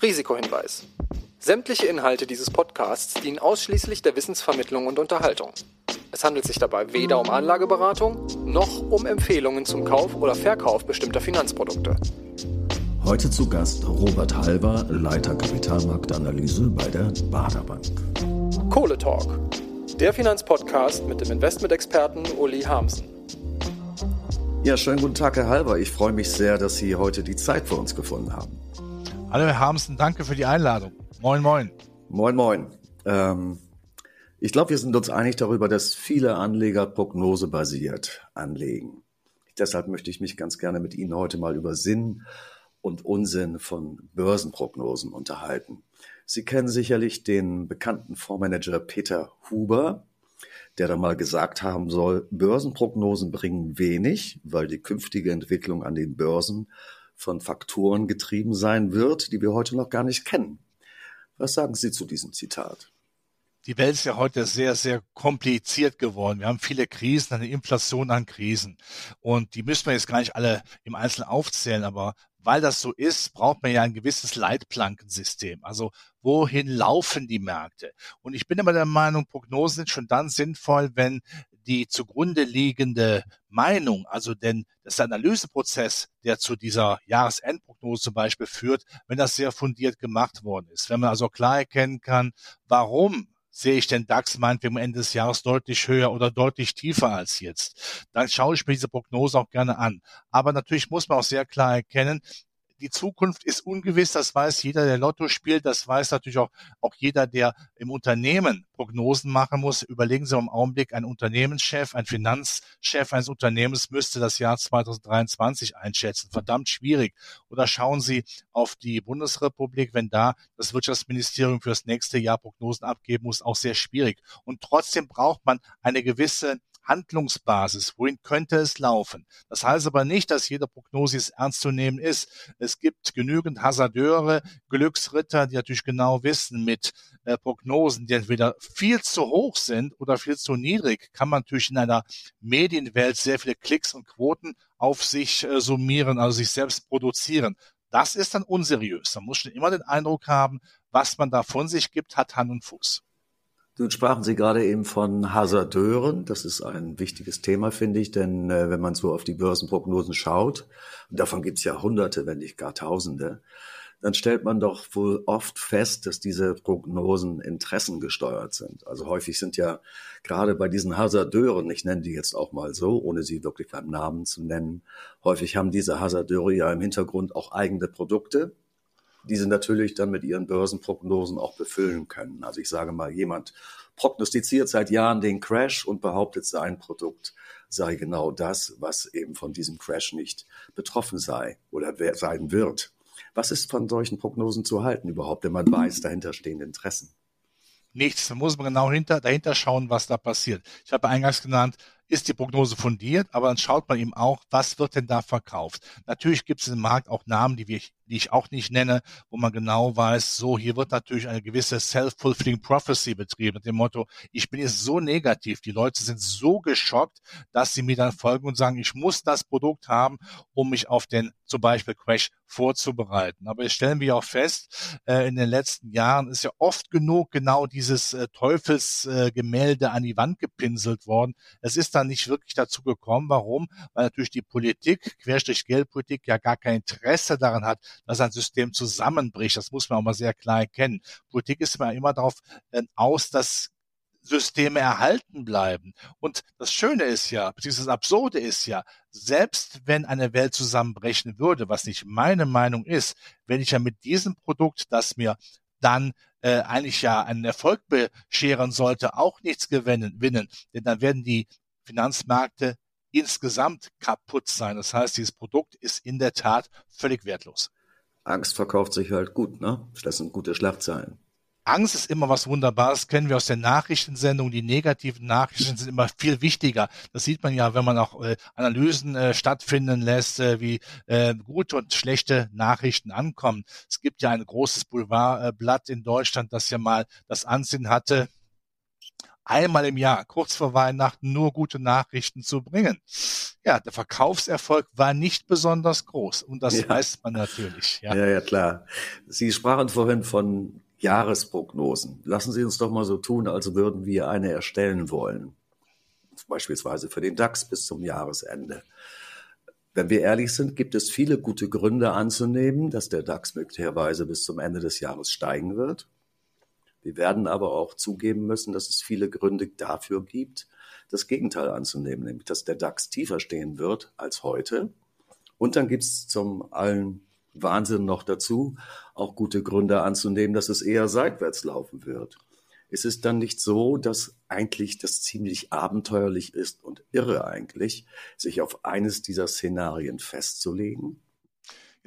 Risikohinweis. Sämtliche Inhalte dieses Podcasts dienen ausschließlich der Wissensvermittlung und Unterhaltung. Es handelt sich dabei weder um Anlageberatung noch um Empfehlungen zum Kauf oder Verkauf bestimmter Finanzprodukte. Heute zu Gast Robert Halber, Leiter Kapitalmarktanalyse bei der Baderbank. Kohle Talk, der Finanzpodcast mit dem Investmentexperten Uli Harmsen. Ja, schönen guten Tag, Herr Halber. Ich freue mich sehr, dass Sie heute die Zeit für uns gefunden haben. Hallo Herr Harmsen, danke für die Einladung. Moin, moin. Moin, moin. Ähm, ich glaube, wir sind uns einig darüber, dass viele Anleger prognosebasiert anlegen. Deshalb möchte ich mich ganz gerne mit Ihnen heute mal über Sinn und Unsinn von Börsenprognosen unterhalten. Sie kennen sicherlich den bekannten Fondsmanager Peter Huber, der da mal gesagt haben soll, Börsenprognosen bringen wenig, weil die künftige Entwicklung an den Börsen von Faktoren getrieben sein wird, die wir heute noch gar nicht kennen. Was sagen Sie zu diesem Zitat? Die Welt ist ja heute sehr, sehr kompliziert geworden. Wir haben viele Krisen, eine Inflation an Krisen. Und die müssen wir jetzt gar nicht alle im Einzelnen aufzählen, aber weil das so ist, braucht man ja ein gewisses Leitplankensystem. Also wohin laufen die Märkte? Und ich bin immer der Meinung, Prognosen sind schon dann sinnvoll, wenn die zugrunde liegende Meinung, also denn das Analyseprozess, der zu dieser Jahresendprognose zum Beispiel führt, wenn das sehr fundiert gemacht worden ist. Wenn man also klar erkennen kann, warum sehe ich den DAX meinetwegen am Ende des Jahres deutlich höher oder deutlich tiefer als jetzt, dann schaue ich mir diese Prognose auch gerne an. Aber natürlich muss man auch sehr klar erkennen, die Zukunft ist ungewiss, das weiß jeder, der Lotto spielt, das weiß natürlich auch, auch jeder, der im Unternehmen Prognosen machen muss. Überlegen Sie im Augenblick, ein Unternehmenschef, ein Finanzchef eines Unternehmens müsste das Jahr 2023 einschätzen. Verdammt schwierig. Oder schauen Sie auf die Bundesrepublik, wenn da das Wirtschaftsministerium für das nächste Jahr Prognosen abgeben muss, auch sehr schwierig. Und trotzdem braucht man eine gewisse Handlungsbasis. Wohin könnte es laufen? Das heißt aber nicht, dass jede Prognose ernst zu nehmen ist. Es gibt genügend Hasardeure, Glücksritter, die natürlich genau wissen, mit äh, Prognosen, die entweder viel zu hoch sind oder viel zu niedrig, kann man natürlich in einer Medienwelt sehr viele Klicks und Quoten auf sich äh, summieren, also sich selbst produzieren. Das ist dann unseriös. Man muss schon immer den Eindruck haben, was man da von sich gibt, hat Hand und Fuß. Nun sprachen Sie gerade eben von Hasardeuren. Das ist ein wichtiges Thema, finde ich, denn äh, wenn man so auf die Börsenprognosen schaut, und davon gibt es ja Hunderte, wenn nicht gar Tausende, dann stellt man doch wohl oft fest, dass diese Prognosen interessengesteuert sind. Also häufig sind ja gerade bei diesen Hasardeuren, ich nenne die jetzt auch mal so, ohne sie wirklich beim Namen zu nennen, häufig haben diese Hasardeure ja im Hintergrund auch eigene Produkte, die sie natürlich dann mit ihren Börsenprognosen auch befüllen können. Also ich sage mal, jemand prognostiziert seit Jahren den Crash und behauptet, sein Produkt sei genau das, was eben von diesem Crash nicht betroffen sei oder sein wird. Was ist von solchen Prognosen zu halten überhaupt, wenn man weiß, dahinter stehen Interessen? Nichts. Da muss man genau hinter, dahinter schauen, was da passiert. Ich habe eingangs genannt, ist die Prognose fundiert, aber dann schaut man eben auch, was wird denn da verkauft. Natürlich gibt es im Markt auch Namen, die, wir, die ich auch nicht nenne, wo man genau weiß, so hier wird natürlich eine gewisse self-fulfilling prophecy betrieben, mit dem Motto, ich bin jetzt so negativ, die Leute sind so geschockt, dass sie mir dann folgen und sagen, ich muss das Produkt haben, um mich auf den zum Beispiel Crash vorzubereiten. Aber jetzt stellen wir auch fest, äh, in den letzten Jahren ist ja oft genug genau dieses äh, Teufelsgemälde an die Wand gepinselt worden. Es ist dann nicht wirklich dazu gekommen. Warum? Weil natürlich die Politik, Querstrich Geldpolitik, ja gar kein Interesse daran hat, dass ein System zusammenbricht. Das muss man auch mal sehr klar erkennen. Politik ist immer darauf äh, aus, dass Systeme erhalten bleiben. Und das Schöne ist ja, beziehungsweise das Absurde ist ja, selbst wenn eine Welt zusammenbrechen würde, was nicht meine Meinung ist, wenn ich ja mit diesem Produkt, das mir dann äh, eigentlich ja einen Erfolg bescheren sollte, auch nichts gewinnen. Denn dann werden die Finanzmärkte insgesamt kaputt sein. Das heißt, dieses Produkt ist in der Tat völlig wertlos. Angst verkauft sich halt gut, ne? Das sind gute Schlagzeilen. Angst ist immer was Wunderbares, kennen wir aus der Nachrichtensendung. Die negativen Nachrichten sind immer viel wichtiger. Das sieht man ja, wenn man auch äh, Analysen äh, stattfinden lässt, äh, wie äh, gute und schlechte Nachrichten ankommen. Es gibt ja ein großes Boulevardblatt in Deutschland, das ja mal das Ansehen hatte, einmal im Jahr, kurz vor Weihnachten, nur gute Nachrichten zu bringen. Ja, der Verkaufserfolg war nicht besonders groß und das ja. weiß man natürlich. Ja. ja, ja, klar. Sie sprachen vorhin von Jahresprognosen. Lassen Sie uns doch mal so tun, als würden wir eine erstellen wollen. Beispielsweise für den DAX bis zum Jahresende. Wenn wir ehrlich sind, gibt es viele gute Gründe anzunehmen, dass der DAX möglicherweise bis zum Ende des Jahres steigen wird. Wir werden aber auch zugeben müssen, dass es viele Gründe dafür gibt, das Gegenteil anzunehmen, nämlich dass der DAX tiefer stehen wird als heute. Und dann gibt es zum allen Wahnsinn noch dazu auch gute Gründe anzunehmen, dass es eher seitwärts laufen wird. Ist es dann nicht so, dass eigentlich das ziemlich abenteuerlich ist und irre eigentlich, sich auf eines dieser Szenarien festzulegen?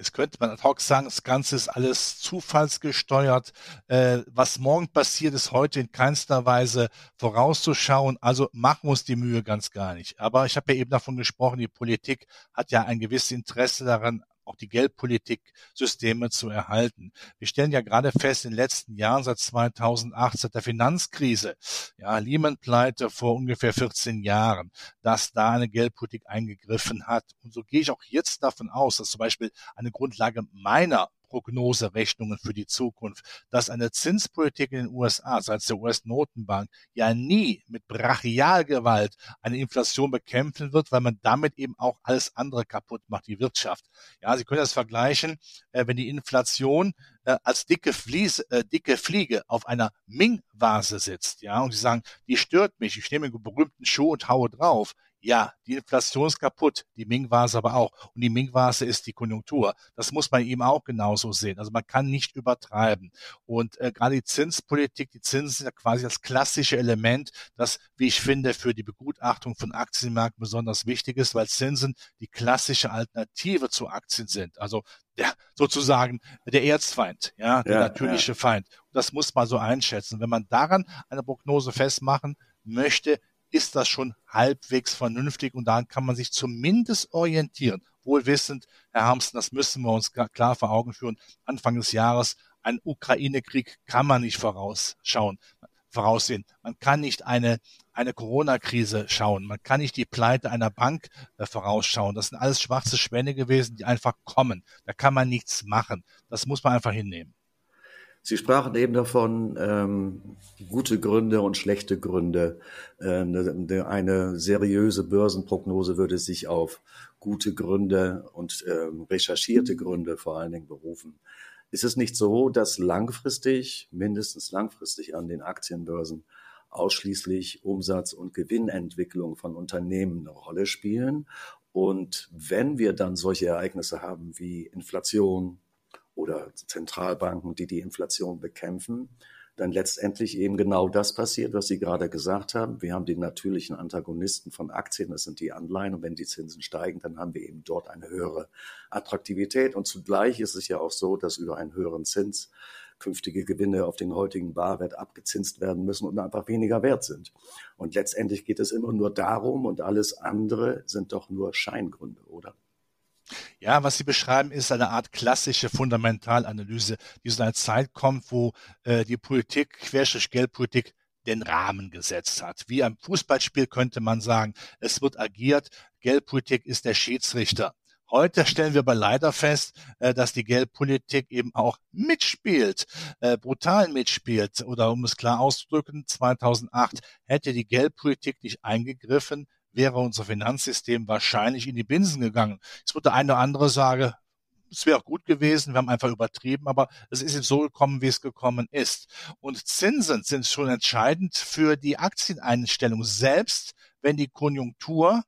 Jetzt könnte man ad hoc sagen, das Ganze ist alles zufallsgesteuert. Äh, was morgen passiert, ist heute in keinster Weise vorauszuschauen. Also machen wir uns die Mühe ganz gar nicht. Aber ich habe ja eben davon gesprochen, die Politik hat ja ein gewisses Interesse daran, auch die Geldpolitiksysteme zu erhalten. Wir stellen ja gerade fest, in den letzten Jahren, seit 2008, seit der Finanzkrise, ja, Lehman-Pleite vor ungefähr 14 Jahren, dass da eine Geldpolitik eingegriffen hat. Und so gehe ich auch jetzt davon aus, dass zum Beispiel eine Grundlage meiner Prognoserechnungen für die Zukunft, dass eine Zinspolitik in den USA seitens der US-Notenbank ja nie mit Brachialgewalt eine Inflation bekämpfen wird, weil man damit eben auch alles andere kaputt macht, die Wirtschaft. Ja, Sie können das vergleichen, äh, wenn die Inflation äh, als dicke, Fliese, äh, dicke Fliege auf einer Ming-Vase sitzt, ja, und Sie sagen, die stört mich, ich nehme einen berühmten Schuh und haue drauf, ja, die Inflation ist kaputt, die Ming-Vase aber auch. Und die Ming-Vase ist die Konjunktur. Das muss man eben auch genauso sehen. Also man kann nicht übertreiben. Und äh, gerade die Zinspolitik, die Zinsen sind ja quasi das klassische Element, das, wie ich finde, für die Begutachtung von Aktienmärkten besonders wichtig ist, weil Zinsen die klassische Alternative zu Aktien sind. Also der, sozusagen der Erzfeind, ja, der ja, natürliche ja. Feind. das muss man so einschätzen. Wenn man daran eine Prognose festmachen möchte, ist das schon halbwegs vernünftig und daran kann man sich zumindest orientieren. Wohl wissend, Herr Harmsten, das müssen wir uns klar vor Augen führen. Anfang des Jahres, ein Ukraine-Krieg kann man nicht vorausschauen, voraussehen. Man kann nicht eine, eine Corona-Krise schauen. Man kann nicht die Pleite einer Bank äh, vorausschauen. Das sind alles schwarze Schwäne gewesen, die einfach kommen. Da kann man nichts machen. Das muss man einfach hinnehmen. Sie sprachen eben davon, ähm, gute Gründe und schlechte Gründe. Äh, eine, seriöse Börsenprognose würde sich auf gute Gründe und ähm, recherchierte Gründe vor allen Dingen berufen. Ist es nicht so, dass langfristig, mindestens langfristig an den Aktienbörsen ausschließlich Umsatz- und Gewinnentwicklung von Unternehmen eine Rolle spielen? Und wenn wir dann solche Ereignisse haben wie Inflation, oder Zentralbanken, die die Inflation bekämpfen, dann letztendlich eben genau das passiert, was Sie gerade gesagt haben. Wir haben die natürlichen Antagonisten von Aktien, das sind die Anleihen. Und wenn die Zinsen steigen, dann haben wir eben dort eine höhere Attraktivität. Und zugleich ist es ja auch so, dass über einen höheren Zins künftige Gewinne auf den heutigen Barwert abgezinst werden müssen und einfach weniger wert sind. Und letztendlich geht es immer nur darum und alles andere sind doch nur Scheingründe, oder? Ja, was Sie beschreiben, ist eine Art klassische Fundamentalanalyse, die so einer Zeit kommt, wo äh, die Politik, Querstrich Geldpolitik, den Rahmen gesetzt hat. Wie ein Fußballspiel könnte man sagen, es wird agiert, Geldpolitik ist der Schiedsrichter. Heute stellen wir aber leider fest, äh, dass die Geldpolitik eben auch mitspielt, äh, brutal mitspielt. Oder um es klar auszudrücken, 2008 hätte die Geldpolitik nicht eingegriffen, wäre unser Finanzsystem wahrscheinlich in die Binsen gegangen. Es wird der eine oder andere sagen, es wäre auch gut gewesen, wir haben einfach übertrieben, aber es ist jetzt so gekommen, wie es gekommen ist. Und Zinsen sind schon entscheidend für die Aktieneinstellung, selbst wenn die Konjunktur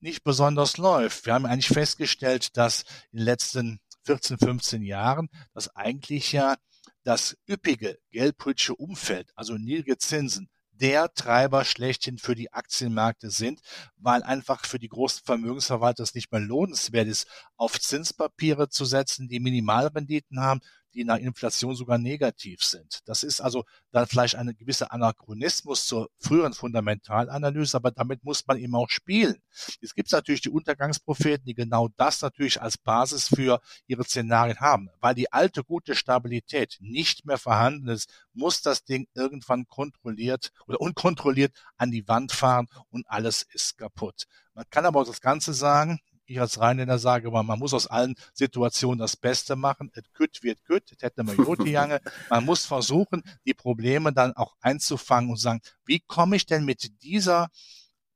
nicht besonders läuft. Wir haben eigentlich festgestellt, dass in den letzten 14, 15 Jahren das eigentlich ja das üppige geldpolitische Umfeld, also niedrige Zinsen, der Treiber schlechthin für die Aktienmärkte sind, weil einfach für die großen Vermögensverwalter es nicht mehr lohnenswert ist, auf Zinspapiere zu setzen, die Minimalrenditen haben, die nach Inflation sogar negativ sind. Das ist also dann vielleicht ein gewisser Anachronismus zur früheren Fundamentalanalyse, aber damit muss man eben auch spielen. Es gibt natürlich die Untergangspropheten, die genau das natürlich als Basis für ihre Szenarien haben. Weil die alte gute Stabilität nicht mehr vorhanden ist, muss das Ding irgendwann kontrolliert oder unkontrolliert an die Wand fahren und alles ist kaputt. Man kann aber auch das Ganze sagen, ich als Rheinländer sage immer, man muss aus allen Situationen das Beste machen. Et kütt wird kütt, et hätte man Jange. Man muss versuchen, die Probleme dann auch einzufangen und sagen, wie komme ich denn mit dieser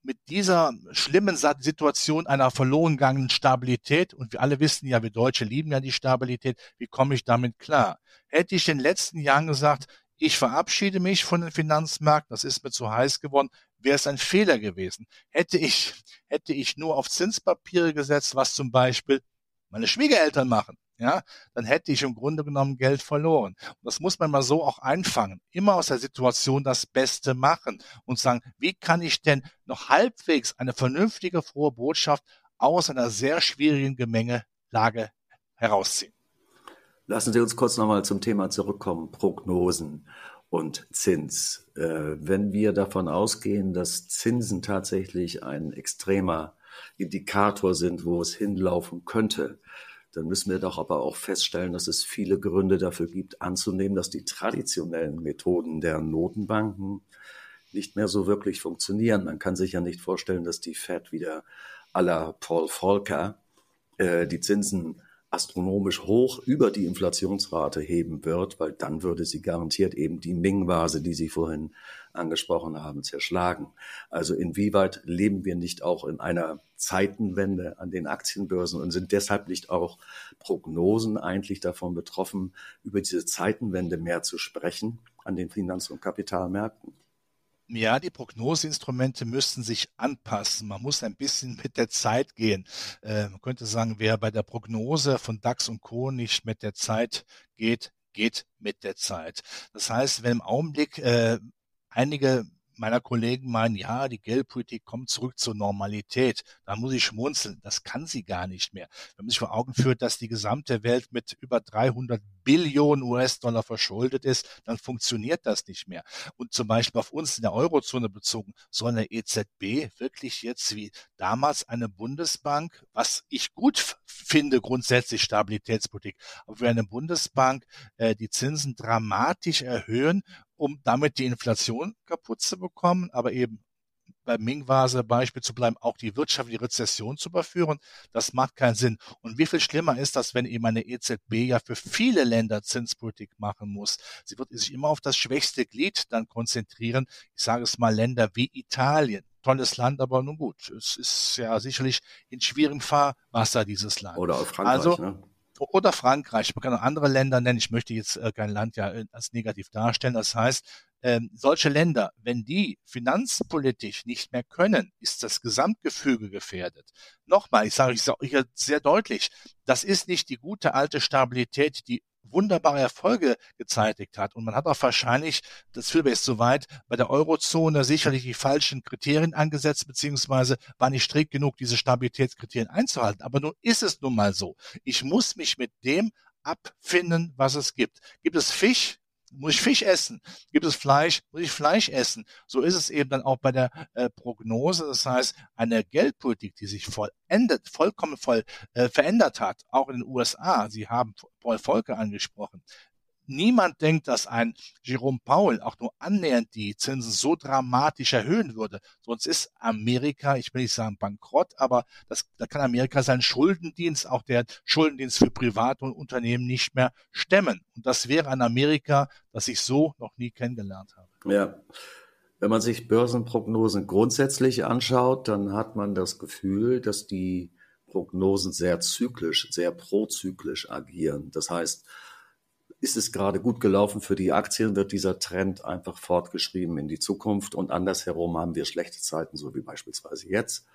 mit dieser schlimmen Situation einer verloren gegangenen Stabilität, und wir alle wissen ja, wir Deutsche lieben ja die Stabilität, wie komme ich damit klar? Hätte ich in den letzten Jahren gesagt, ich verabschiede mich von den Finanzmärkten, das ist mir zu heiß geworden, wäre es ein Fehler gewesen. Hätte ich, hätte ich nur auf Zinspapiere gesetzt, was zum Beispiel meine Schwiegereltern machen, ja, dann hätte ich im Grunde genommen Geld verloren. Und das muss man mal so auch einfangen. Immer aus der Situation das Beste machen und sagen, wie kann ich denn noch halbwegs eine vernünftige, frohe Botschaft aus einer sehr schwierigen Gemengelage herausziehen? Lassen Sie uns kurz nochmal zum Thema zurückkommen, Prognosen und Zins. Äh, wenn wir davon ausgehen, dass Zinsen tatsächlich ein extremer Indikator sind, wo es hinlaufen könnte, dann müssen wir doch aber auch feststellen, dass es viele Gründe dafür gibt, anzunehmen, dass die traditionellen Methoden der Notenbanken nicht mehr so wirklich funktionieren. Man kann sich ja nicht vorstellen, dass die Fed wieder aller Paul Volcker äh, die Zinsen astronomisch hoch über die Inflationsrate heben wird, weil dann würde sie garantiert eben die Ming-Vase, die Sie vorhin angesprochen haben, zerschlagen. Also inwieweit leben wir nicht auch in einer Zeitenwende an den Aktienbörsen und sind deshalb nicht auch Prognosen eigentlich davon betroffen, über diese Zeitenwende mehr zu sprechen an den Finanz- und Kapitalmärkten? Ja, die Prognoseinstrumente müssten sich anpassen. Man muss ein bisschen mit der Zeit gehen. Äh, man könnte sagen, wer bei der Prognose von DAX und Co. nicht mit der Zeit geht, geht mit der Zeit. Das heißt, wenn im Augenblick äh, einige meiner Kollegen meinen, ja, die Geldpolitik kommt zurück zur Normalität. Da muss ich schmunzeln. Das kann sie gar nicht mehr. Wenn man sich vor Augen führt, dass die gesamte Welt mit über 300 Billionen US-Dollar verschuldet ist, dann funktioniert das nicht mehr. Und zum Beispiel auf uns in der Eurozone bezogen, soll eine EZB wirklich jetzt wie damals eine Bundesbank, was ich gut finde, grundsätzlich Stabilitätspolitik, aber für eine Bundesbank äh, die Zinsen dramatisch erhöhen um damit die Inflation kaputt zu bekommen, aber eben beim Ming-Vase Beispiel zu bleiben, auch die wirtschaftliche Rezession zu überführen, das macht keinen Sinn. Und wie viel schlimmer ist das, wenn eben eine EZB ja für viele Länder Zinspolitik machen muss? Sie wird sich immer auf das schwächste Glied dann konzentrieren. Ich sage es mal Länder wie Italien. Tolles Land, aber nun gut, es ist ja sicherlich in schwierigem Fahrwasser dieses Land. Oder auf Frankreich, also, ne? Oder Frankreich. Man kann auch andere Länder nennen. Ich möchte jetzt äh, kein Land ja äh, als negativ darstellen. Das heißt, ähm, solche Länder, wenn die finanzpolitisch nicht mehr können, ist das Gesamtgefüge gefährdet. Nochmal, ich sage ich hier sehr deutlich, das ist nicht die gute alte Stabilität, die wunderbare Erfolge gezeitigt hat. Und man hat auch wahrscheinlich, das führt jetzt zu weit, bei der Eurozone sicherlich die falschen Kriterien angesetzt, beziehungsweise war nicht strikt genug, diese Stabilitätskriterien einzuhalten. Aber nun ist es nun mal so. Ich muss mich mit dem abfinden, was es gibt. Gibt es Fisch, muss ich Fisch essen? Gibt es Fleisch? Muss ich Fleisch essen? So ist es eben dann auch bei der äh, Prognose. Das heißt, eine Geldpolitik, die sich vollendet, vollkommen voll äh, verändert hat, auch in den USA. Sie haben Paul Volcker angesprochen. Niemand denkt, dass ein Jerome Powell auch nur annähernd die Zinsen so dramatisch erhöhen würde. Sonst ist Amerika, ich will nicht sagen bankrott, aber das, da kann Amerika seinen Schuldendienst, auch der Schuldendienst für private Unternehmen nicht mehr stemmen. Und das wäre ein Amerika, das ich so noch nie kennengelernt habe. Ja. Wenn man sich Börsenprognosen grundsätzlich anschaut, dann hat man das Gefühl, dass die Prognosen sehr zyklisch, sehr prozyklisch agieren. Das heißt, ist es gerade gut gelaufen für die Aktien, wird dieser Trend einfach fortgeschrieben in die Zukunft und andersherum haben wir schlechte Zeiten, so wie beispielsweise jetzt.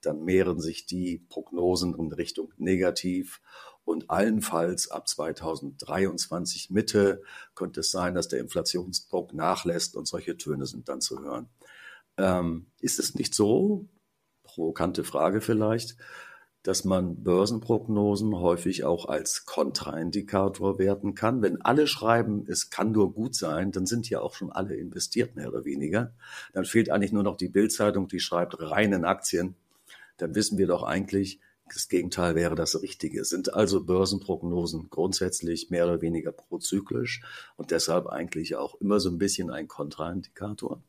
Dann mehren sich die Prognosen in Richtung negativ und allenfalls ab 2023 Mitte könnte es sein, dass der Inflationsdruck nachlässt und solche Töne sind dann zu hören. Ähm, ist es nicht so, provokante Frage vielleicht, dass man Börsenprognosen häufig auch als Kontraindikator werten kann. Wenn alle schreiben, es kann nur gut sein, dann sind ja auch schon alle investiert, mehr oder weniger. Dann fehlt eigentlich nur noch die Bildzeitung, die schreibt reinen Aktien. Dann wissen wir doch eigentlich, das Gegenteil wäre das Richtige. Sind also Börsenprognosen grundsätzlich mehr oder weniger prozyklisch und deshalb eigentlich auch immer so ein bisschen ein Kontraindikator?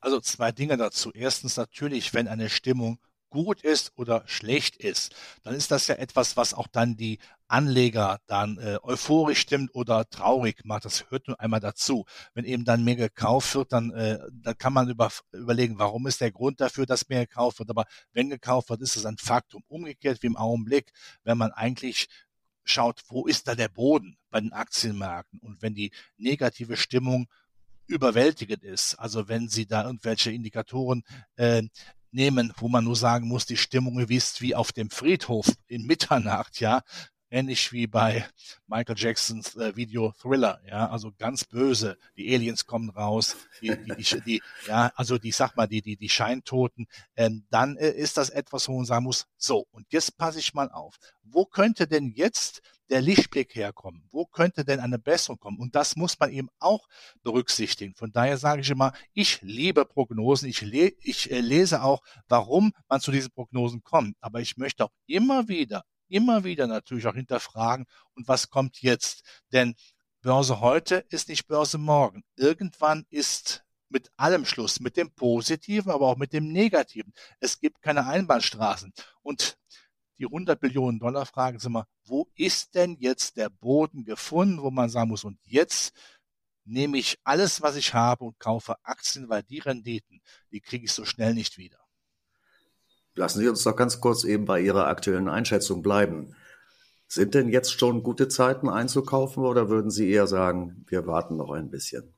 Also zwei Dinge dazu. Erstens natürlich, wenn eine Stimmung gut ist oder schlecht ist, dann ist das ja etwas, was auch dann die Anleger dann äh, euphorisch stimmt oder traurig macht. Das hört nur einmal dazu. Wenn eben dann mehr gekauft wird, dann, äh, dann kann man über, überlegen, warum ist der Grund dafür, dass mehr gekauft wird. Aber wenn gekauft wird, ist es ein Faktum. Umgekehrt wie im Augenblick, wenn man eigentlich schaut, wo ist da der Boden bei den Aktienmärkten? Und wenn die negative Stimmung überwältigend ist, also wenn Sie da irgendwelche Indikatoren äh, nehmen, wo man nur sagen muss, die Stimmung ist wie auf dem Friedhof in Mitternacht, ja, ähnlich wie bei Michael Jacksons äh, Video Thriller, ja, also ganz böse. Die Aliens kommen raus, die, die, die, die ja, also die, sag mal, die, die, die Scheintoten. Ähm, dann äh, ist das etwas, wo man sagen muss, so, und jetzt passe ich mal auf. Wo könnte denn jetzt der Lichtblick herkommen? Wo könnte denn eine Besserung kommen? Und das muss man eben auch berücksichtigen. Von daher sage ich immer, ich liebe Prognosen. Ich, le ich äh, lese auch, warum man zu diesen Prognosen kommt. Aber ich möchte auch immer wieder, immer wieder natürlich auch hinterfragen, und was kommt jetzt? Denn Börse heute ist nicht Börse morgen. Irgendwann ist mit allem Schluss, mit dem Positiven, aber auch mit dem Negativen. Es gibt keine Einbahnstraßen. Und die 100 Billionen Dollar Frage ist immer, wo ist denn jetzt der Boden gefunden, wo man sagen muss, und jetzt nehme ich alles, was ich habe und kaufe Aktien, weil die Renditen, die kriege ich so schnell nicht wieder. Lassen Sie uns doch ganz kurz eben bei Ihrer aktuellen Einschätzung bleiben. Sind denn jetzt schon gute Zeiten einzukaufen oder würden Sie eher sagen, wir warten noch ein bisschen?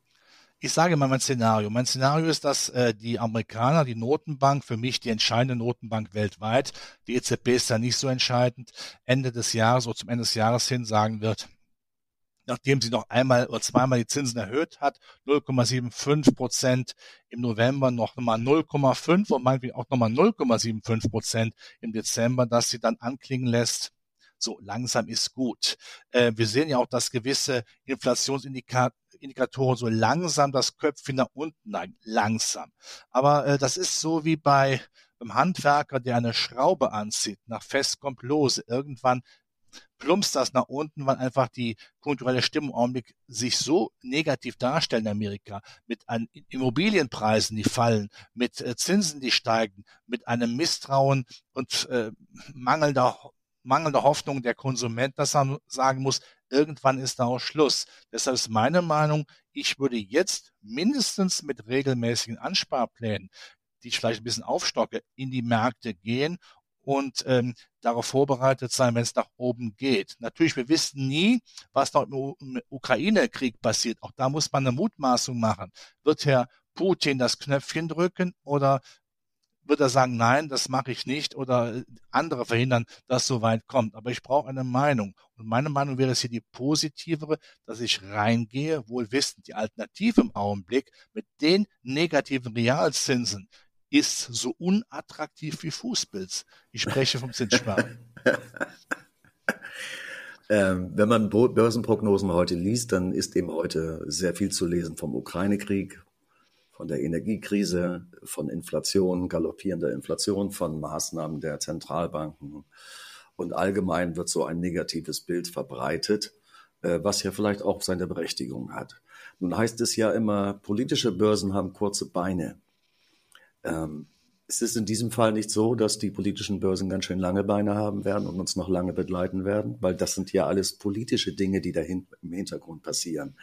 Ich sage mal mein Szenario. Mein Szenario ist, dass äh, die Amerikaner, die Notenbank, für mich die entscheidende Notenbank weltweit, die EZB ist da nicht so entscheidend, Ende des Jahres oder zum Ende des Jahres hin sagen wird, nachdem sie noch einmal oder zweimal die Zinsen erhöht hat, 0,75 Prozent im November, noch mal 0,5 und meinetwegen auch nochmal 0,75 Prozent im Dezember, dass sie dann anklingen lässt, so langsam ist gut. Äh, wir sehen ja auch, dass gewisse Inflationsindikatoren Indikatoren so langsam das Köpfchen nach unten neigen. Langsam. Aber äh, das ist so wie bei beim Handwerker, der eine Schraube anzieht. Nach fest kommt lose. Irgendwann plumpst das nach unten, weil einfach die kulturelle Stimmung im Augenblick sich so negativ darstellt in Amerika, mit an Immobilienpreisen, die fallen, mit äh, Zinsen, die steigen, mit einem Misstrauen und äh, mangelnder mangelnde Hoffnung der Konsument, dass er sagen muss, irgendwann ist da auch Schluss. Deshalb ist meine Meinung, ich würde jetzt mindestens mit regelmäßigen Ansparplänen, die ich vielleicht ein bisschen aufstocke, in die Märkte gehen und ähm, darauf vorbereitet sein, wenn es nach oben geht. Natürlich, wir wissen nie, was noch im Ukraine-Krieg passiert. Auch da muss man eine Mutmaßung machen. Wird Herr Putin das Knöpfchen drücken oder wird er sagen, nein, das mache ich nicht oder andere verhindern, dass so weit kommt. Aber ich brauche eine Meinung. Und meine Meinung wäre es hier die positivere, dass ich reingehe, wohl wissend, die Alternative im Augenblick mit den negativen Realzinsen ist so unattraktiv wie Fußpilz. Ich spreche vom Zinssparen. Ähm, wenn man Börsenprognosen heute liest, dann ist eben heute sehr viel zu lesen vom Ukraine-Krieg, von der Energiekrise, von Inflation, galoppierender Inflation, von Maßnahmen der Zentralbanken. Und allgemein wird so ein negatives Bild verbreitet, äh, was ja vielleicht auch seine Berechtigung hat. Nun heißt es ja immer, politische Börsen haben kurze Beine. Ähm, es ist in diesem Fall nicht so, dass die politischen Börsen ganz schön lange Beine haben werden und uns noch lange begleiten werden, weil das sind ja alles politische Dinge, die dahin im Hintergrund passieren.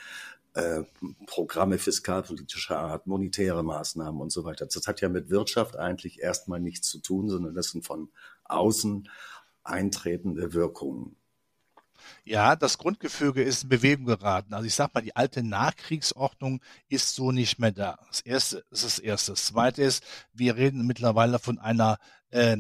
Äh, Programme fiskalpolitischer Art, monetäre Maßnahmen und so weiter. Das hat ja mit Wirtschaft eigentlich erstmal nichts zu tun, sondern das sind von außen eintretende Wirkungen. Ja, das Grundgefüge ist in Bewegung geraten. Also ich sag mal, die alte Nachkriegsordnung ist so nicht mehr da. Das erste ist das erste. Das zweite ist, wir reden mittlerweile von einer äh,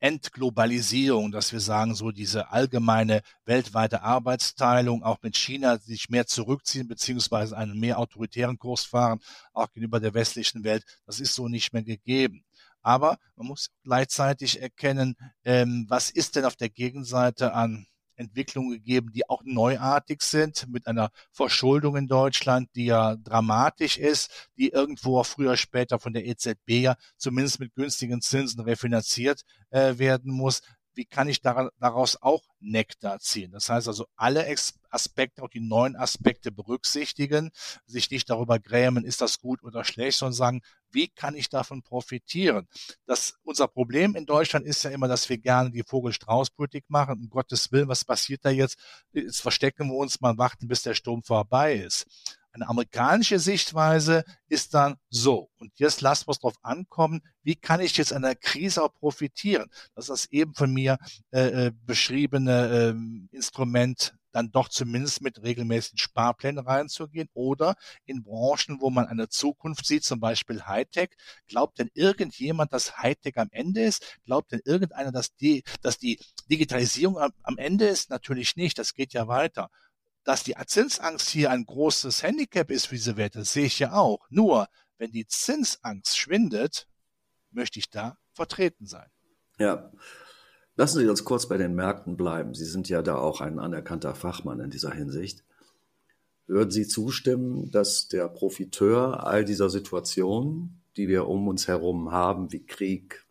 Entglobalisierung, dass wir sagen, so diese allgemeine weltweite Arbeitsteilung, auch mit China sich mehr zurückziehen, beziehungsweise einen mehr autoritären Kurs fahren, auch gegenüber der westlichen Welt, das ist so nicht mehr gegeben. Aber man muss gleichzeitig erkennen, ähm, was ist denn auf der Gegenseite an Entwicklungen gegeben, die auch neuartig sind, mit einer Verschuldung in Deutschland, die ja dramatisch ist, die irgendwo früher später von der EZB ja zumindest mit günstigen Zinsen refinanziert äh, werden muss wie kann ich daraus auch Nektar ziehen? Das heißt also, alle Aspekte, auch die neuen Aspekte berücksichtigen, sich nicht darüber grämen, ist das gut oder schlecht, sondern sagen, wie kann ich davon profitieren? Das, unser Problem in Deutschland ist ja immer, dass wir gerne die Vogel-Strauß-Politik machen. Um Gottes Willen, was passiert da jetzt? Jetzt verstecken wir uns mal, warten, bis der Sturm vorbei ist. Eine amerikanische Sichtweise ist dann so. Und jetzt lassen wir es drauf ankommen, wie kann ich jetzt an der Krise auch profitieren? Das ist das eben von mir äh, äh beschriebene äh, Instrument dann doch zumindest mit regelmäßigen Sparplänen reinzugehen oder in Branchen, wo man eine Zukunft sieht, zum Beispiel Hightech. Glaubt denn irgendjemand, dass Hightech am Ende ist? Glaubt denn irgendeiner, dass die, dass die Digitalisierung am, am Ende ist? Natürlich nicht. Das geht ja weiter. Dass die Zinsangst hier ein großes Handicap ist für diese Werte, sehe ich ja auch. Nur, wenn die Zinsangst schwindet, möchte ich da vertreten sein. Ja. Lassen Sie uns kurz bei den Märkten bleiben. Sie sind ja da auch ein anerkannter Fachmann in dieser Hinsicht. Würden Sie zustimmen, dass der Profiteur all dieser Situationen, die wir um uns herum haben, wie Krieg,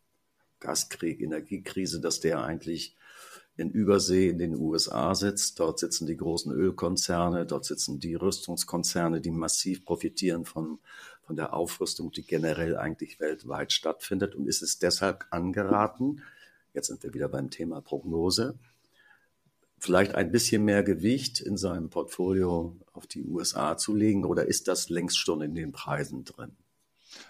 Gaskrieg, Energiekrise, dass der eigentlich in Übersee in den USA sitzt. Dort sitzen die großen Ölkonzerne, dort sitzen die Rüstungskonzerne, die massiv profitieren von, von der Aufrüstung, die generell eigentlich weltweit stattfindet. Und ist es deshalb angeraten, jetzt sind wir wieder beim Thema Prognose, vielleicht ein bisschen mehr Gewicht in seinem Portfolio auf die USA zu legen oder ist das längst schon in den Preisen drin?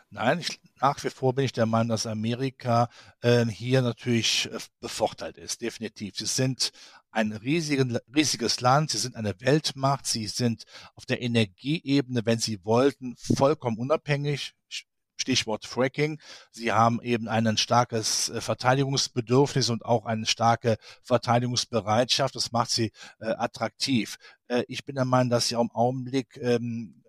Nein, ich, nach wie vor bin ich der Meinung, dass Amerika äh, hier natürlich äh, bevorteilt ist, definitiv. Sie sind ein riesigen, riesiges Land, sie sind eine Weltmacht, sie sind auf der Energieebene, wenn sie wollten, vollkommen unabhängig. Stichwort Fracking. Sie haben eben ein starkes äh, Verteidigungsbedürfnis und auch eine starke Verteidigungsbereitschaft. Das macht sie äh, attraktiv. Äh, ich bin der Meinung, dass sie auch im Augenblick ähm,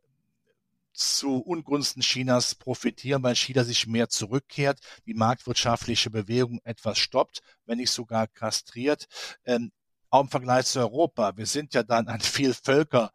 zu Ungunsten Chinas profitieren, weil China sich mehr zurückkehrt, die marktwirtschaftliche Bewegung etwas stoppt, wenn nicht sogar kastriert. Ähm, auch im Vergleich zu Europa. Wir sind ja dann ein Vielvölker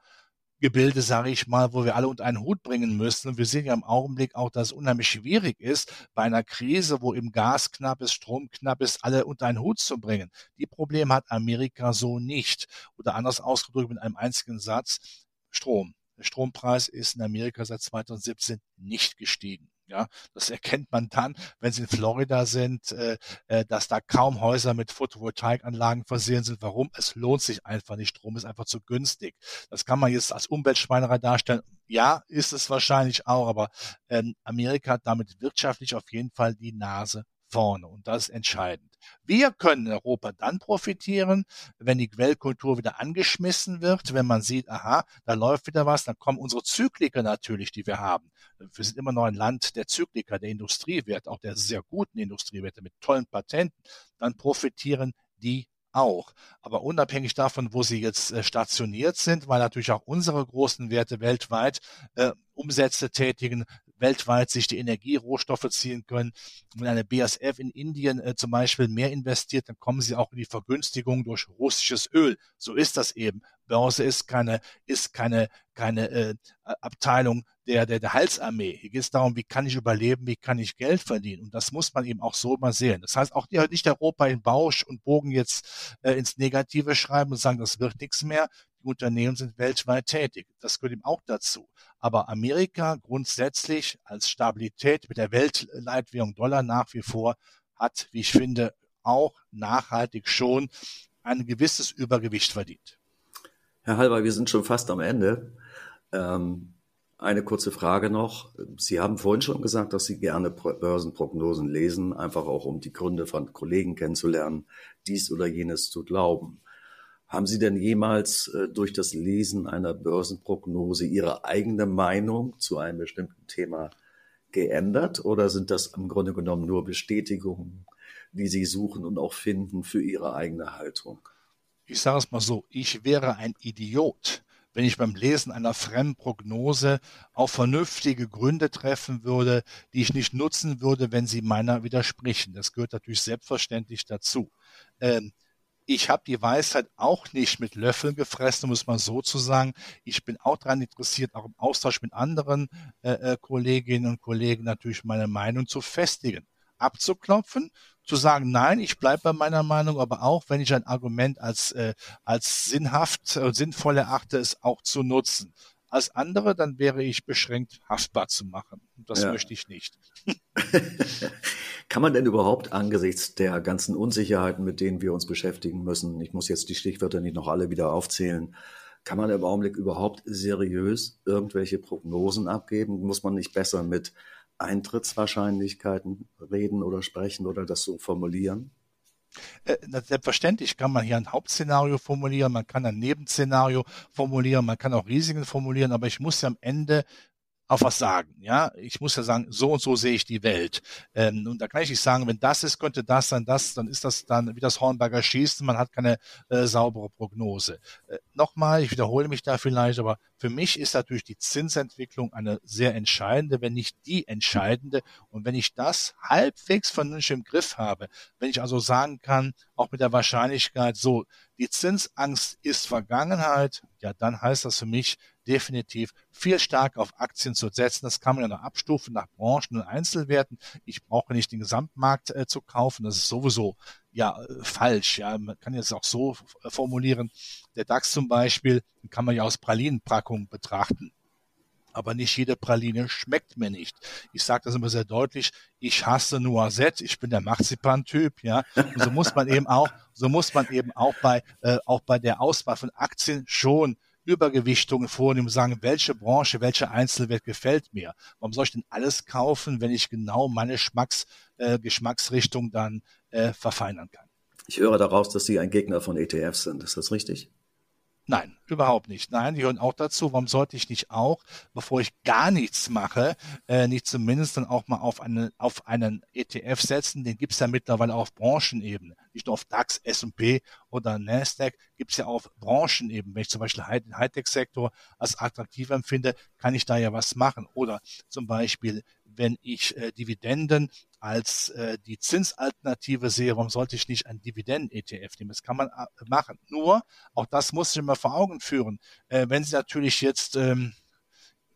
Gebilde, sage ich mal, wo wir alle unter einen Hut bringen müssen. Und wir sehen ja im Augenblick auch, dass es unheimlich schwierig ist, bei einer Krise, wo eben Gas knapp ist, Strom knapp ist, alle unter einen Hut zu bringen. Die Probleme hat Amerika so nicht. Oder anders ausgedrückt mit einem einzigen Satz, Strom. Der Strompreis ist in Amerika seit 2017 nicht gestiegen. Ja, das erkennt man dann, wenn Sie in Florida sind, äh, äh, dass da kaum Häuser mit Photovoltaikanlagen versehen sind. Warum? Es lohnt sich einfach nicht. Strom ist einfach zu günstig. Das kann man jetzt als Umweltschweinerei darstellen. Ja, ist es wahrscheinlich auch, aber ähm, Amerika hat damit wirtschaftlich auf jeden Fall die Nase vorne und das ist entscheidend. Wir können in Europa dann profitieren, wenn die Quellkultur wieder angeschmissen wird, wenn man sieht, aha, da läuft wieder was, dann kommen unsere Zykliker natürlich, die wir haben. Wir sind immer noch ein Land der Zykliker, der Industriewerte, auch der sehr guten Industriewerte mit tollen Patenten. Dann profitieren die auch. Aber unabhängig davon, wo sie jetzt äh, stationiert sind, weil natürlich auch unsere großen Werte weltweit äh, Umsätze tätigen, weltweit sich die Energierohstoffe ziehen können. Wenn eine BASF in Indien äh, zum Beispiel mehr investiert, dann kommen sie auch in die Vergünstigung durch russisches Öl. So ist das eben. Börse ist keine, ist keine, keine äh, Abteilung der, der, der Halsarmee. Hier geht es darum, wie kann ich überleben, wie kann ich Geld verdienen. Und das muss man eben auch so mal sehen. Das heißt, auch nicht Europa in Bausch und Bogen jetzt äh, ins Negative schreiben und sagen, das wird nichts mehr. Die Unternehmen sind weltweit tätig. Das gehört eben auch dazu. Aber Amerika grundsätzlich als Stabilität mit der Weltleitwährung Dollar nach wie vor hat, wie ich finde, auch nachhaltig schon ein gewisses Übergewicht verdient. Herr Halber, wir sind schon fast am Ende. Ähm, eine kurze Frage noch. Sie haben vorhin schon gesagt, dass Sie gerne Börsenprognosen lesen, einfach auch um die Gründe von Kollegen kennenzulernen, dies oder jenes zu glauben. Haben Sie denn jemals äh, durch das Lesen einer Börsenprognose Ihre eigene Meinung zu einem bestimmten Thema geändert oder sind das im Grunde genommen nur Bestätigungen, die Sie suchen und auch finden für Ihre eigene Haltung? ich sage es mal so, ich wäre ein Idiot, wenn ich beim Lesen einer Fremdprognose auf vernünftige Gründe treffen würde, die ich nicht nutzen würde, wenn sie meiner widersprechen. Das gehört natürlich selbstverständlich dazu. Ähm, ich habe die Weisheit auch nicht mit Löffeln gefressen, muss man so zu sagen. Ich bin auch daran interessiert, auch im Austausch mit anderen äh, äh, Kolleginnen und Kollegen natürlich meine Meinung zu festigen, abzuklopfen, zu sagen, nein, ich bleibe bei meiner Meinung, aber auch, wenn ich ein Argument als, äh, als sinnhaft und sinnvoll erachte, es auch zu nutzen. Als andere, dann wäre ich beschränkt haftbar zu machen. Das ja. möchte ich nicht. Kann man denn überhaupt angesichts der ganzen Unsicherheiten, mit denen wir uns beschäftigen müssen, ich muss jetzt die Stichwörter nicht noch alle wieder aufzählen, kann man im Augenblick überhaupt seriös irgendwelche Prognosen abgeben? Muss man nicht besser mit Eintrittswahrscheinlichkeiten reden oder sprechen oder das so formulieren? Äh, selbstverständlich kann man hier ein Hauptszenario formulieren, man kann ein Nebenszenario formulieren, man kann auch Risiken formulieren, aber ich muss ja am Ende auf was sagen. Ja, ich muss ja sagen, so und so sehe ich die Welt. Ähm, und da kann ich nicht sagen, wenn das ist, könnte das sein, das, dann ist das dann wie das Hornberger Schießen, man hat keine äh, saubere Prognose. Äh, Nochmal, ich wiederhole mich da vielleicht, aber für mich ist natürlich die Zinsentwicklung eine sehr entscheidende, wenn nicht die entscheidende. Und wenn ich das halbwegs vernünftig im Griff habe, wenn ich also sagen kann, auch mit der Wahrscheinlichkeit, so, die Zinsangst ist Vergangenheit, ja, dann heißt das für mich, definitiv viel stärker auf Aktien zu setzen. Das kann man ja noch abstufen nach Branchen und Einzelwerten. Ich brauche nicht den Gesamtmarkt äh, zu kaufen. Das ist sowieso ja äh, falsch. Ja, man kann jetzt auch so äh, formulieren. Der DAX zum Beispiel kann man ja aus Pralinenpackungen betrachten. Aber nicht jede Praline schmeckt mir nicht. Ich sage das immer sehr deutlich. Ich hasse Noisette. Ich bin der Marzipan-Typ. Ja, und so muss man eben auch, so muss man eben auch bei äh, auch bei der Auswahl von Aktien schon Übergewichtungen vornehmen und sagen, welche Branche, welche Einzelwert gefällt mir. Warum soll ich denn alles kaufen, wenn ich genau meine Schmacks, äh, Geschmacksrichtung dann äh, verfeinern kann? Ich höre daraus, dass Sie ein Gegner von ETFs sind. Ist das richtig? Nein, überhaupt nicht. Nein, die hören auch dazu. Warum sollte ich nicht auch, bevor ich gar nichts mache, äh, nicht zumindest dann auch mal auf, eine, auf einen ETF setzen? Den gibt's ja mittlerweile auf Branchenebene. Nicht nur auf DAX, S&P oder Nasdaq, gibt's ja auf Branchenebene. Wenn ich zum Beispiel den Hightech-Sektor als attraktiv empfinde, kann ich da ja was machen. Oder zum Beispiel wenn ich äh, Dividenden als äh, die Zinsalternative sehe, warum sollte ich nicht einen Dividenden-ETF nehmen? Das kann man äh, machen. Nur, auch das muss ich immer vor Augen führen. Äh, wenn Sie natürlich jetzt ähm,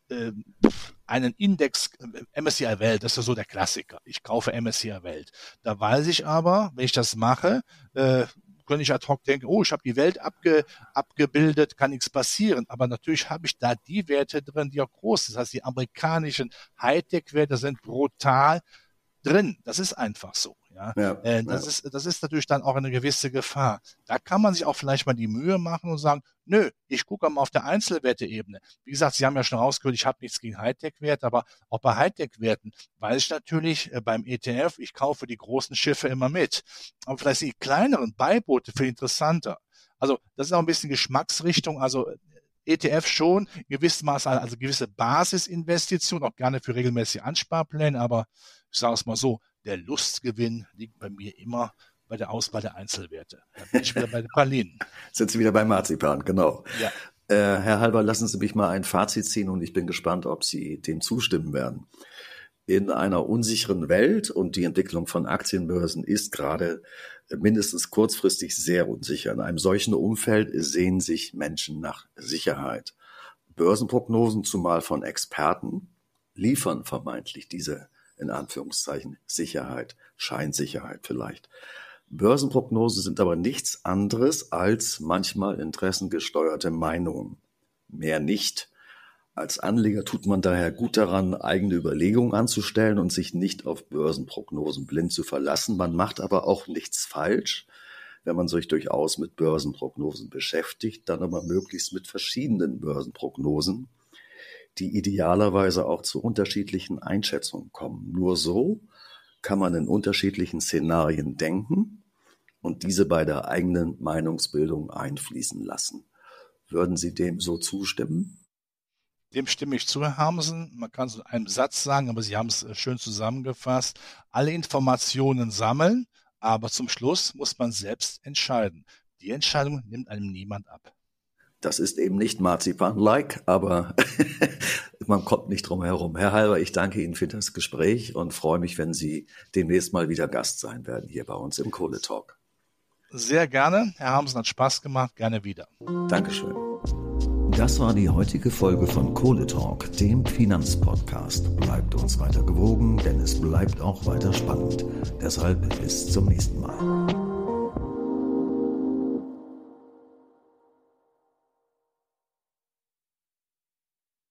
äh, einen Index äh, MSCI Welt, das ist so der Klassiker. Ich kaufe MSCI Welt. Da weiß ich aber, wenn ich das mache, äh, könnte ich ad hoc denken, oh, ich habe die Welt abge, abgebildet, kann nichts passieren. Aber natürlich habe ich da die Werte drin, die auch groß sind. Das heißt, die amerikanischen Hightech-Werte sind brutal drin. Das ist einfach so. Ja, ja, äh, das ja. ist das ist natürlich dann auch eine gewisse Gefahr. Da kann man sich auch vielleicht mal die Mühe machen und sagen, nö, ich gucke mal auf der Einzelwerte-Ebene. Wie gesagt, Sie haben ja schon rausgehört, ich habe nichts gegen Hightech-Werte, aber auch bei Hightech-Werten weiß ich natürlich äh, beim ETF, ich kaufe die großen Schiffe immer mit. Aber vielleicht die kleineren Beiboote viel interessanter. Also das ist auch ein bisschen Geschmacksrichtung. Also ETF schon in gewissem Maße, also gewisse Basisinvestition, auch gerne für regelmäßige Ansparpläne, aber ich sage es mal so, der Lustgewinn liegt bei mir immer bei der Auswahl der Einzelwerte. Da bin ich wieder bei den Pralinen. Sind Sie wieder bei Marzipan, genau. Ja. Äh, Herr Halber, lassen Sie mich mal ein Fazit ziehen und ich bin gespannt, ob Sie dem zustimmen werden. In einer unsicheren Welt und die Entwicklung von Aktienbörsen ist gerade mindestens kurzfristig sehr unsicher. In einem solchen Umfeld sehen sich Menschen nach Sicherheit. Börsenprognosen, zumal von Experten, liefern vermeintlich diese in Anführungszeichen Sicherheit, Scheinsicherheit vielleicht. Börsenprognosen sind aber nichts anderes als manchmal interessengesteuerte Meinungen. Mehr nicht. Als Anleger tut man daher gut daran, eigene Überlegungen anzustellen und sich nicht auf Börsenprognosen blind zu verlassen. Man macht aber auch nichts falsch, wenn man sich durchaus mit Börsenprognosen beschäftigt, dann aber möglichst mit verschiedenen Börsenprognosen die idealerweise auch zu unterschiedlichen Einschätzungen kommen. Nur so kann man in unterschiedlichen Szenarien denken und diese bei der eigenen Meinungsbildung einfließen lassen. Würden Sie dem so zustimmen? Dem stimme ich zu, Herr Hamsen. Man kann es in einem Satz sagen, aber Sie haben es äh, schön zusammengefasst. Alle Informationen sammeln, aber zum Schluss muss man selbst entscheiden. Die Entscheidung nimmt einem niemand ab. Das ist eben nicht Marzipan-like, aber man kommt nicht drum herum. Herr Halber, ich danke Ihnen für das Gespräch und freue mich, wenn Sie demnächst mal wieder Gast sein werden hier bei uns im Kohletalk. Sehr gerne. Herr Hamsen hat Spaß gemacht. Gerne wieder. Dankeschön. Das war die heutige Folge von Kohletalk, dem Finanzpodcast. Bleibt uns weiter gewogen, denn es bleibt auch weiter spannend. Deshalb bis zum nächsten Mal.